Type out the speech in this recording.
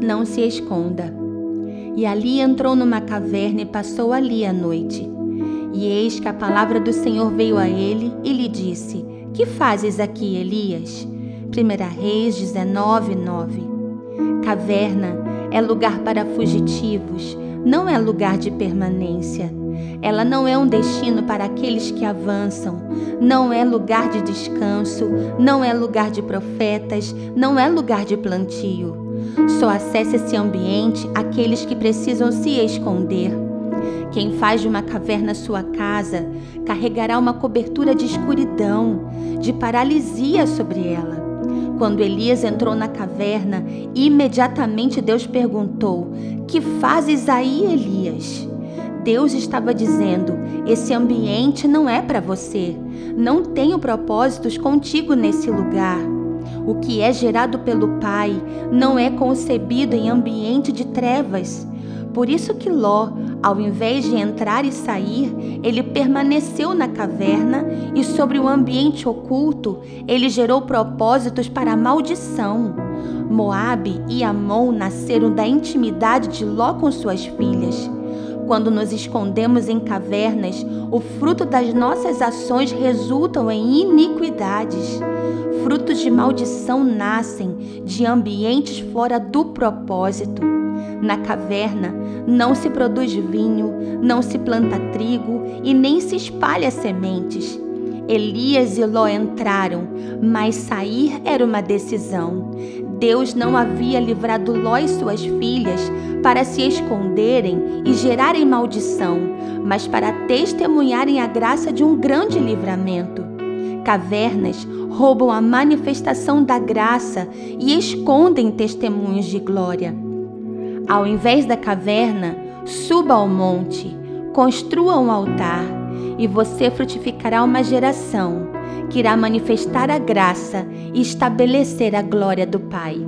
não se esconda. E ali entrou numa caverna e passou ali a noite. E eis que a palavra do Senhor veio a ele e lhe disse: Que fazes aqui, Elias? 1 Reis 19, 9. Caverna é lugar para fugitivos, não é lugar de permanência. Ela não é um destino para aqueles que avançam, não é lugar de descanso, não é lugar de profetas, não é lugar de plantio. Só acessa esse ambiente aqueles que precisam se esconder. Quem faz de uma caverna sua casa carregará uma cobertura de escuridão, de paralisia sobre ela. Quando Elias entrou na caverna, imediatamente Deus perguntou: Que fazes aí, Elias? Deus estava dizendo: esse ambiente não é para você. Não tenho propósitos contigo nesse lugar. O que é gerado pelo Pai não é concebido em ambiente de trevas. Por isso que Ló, ao invés de entrar e sair, ele permaneceu na caverna e sobre o ambiente oculto, ele gerou propósitos para a maldição. Moabe e Amon nasceram da intimidade de Ló com suas filhas. Quando nos escondemos em cavernas, o fruto das nossas ações resultam em iniquidades. Frutos de maldição nascem de ambientes fora do propósito. Na caverna não se produz vinho, não se planta trigo e nem se espalha sementes. Elias e Ló entraram, mas sair era uma decisão. Deus não havia livrado Ló e suas filhas para se esconderem e gerarem maldição, mas para testemunharem a graça de um grande livramento. Cavernas roubam a manifestação da graça e escondem testemunhos de glória. Ao invés da caverna, suba ao monte, construa um altar e você frutificará uma geração que irá manifestar a graça e estabelecer a glória do Pai.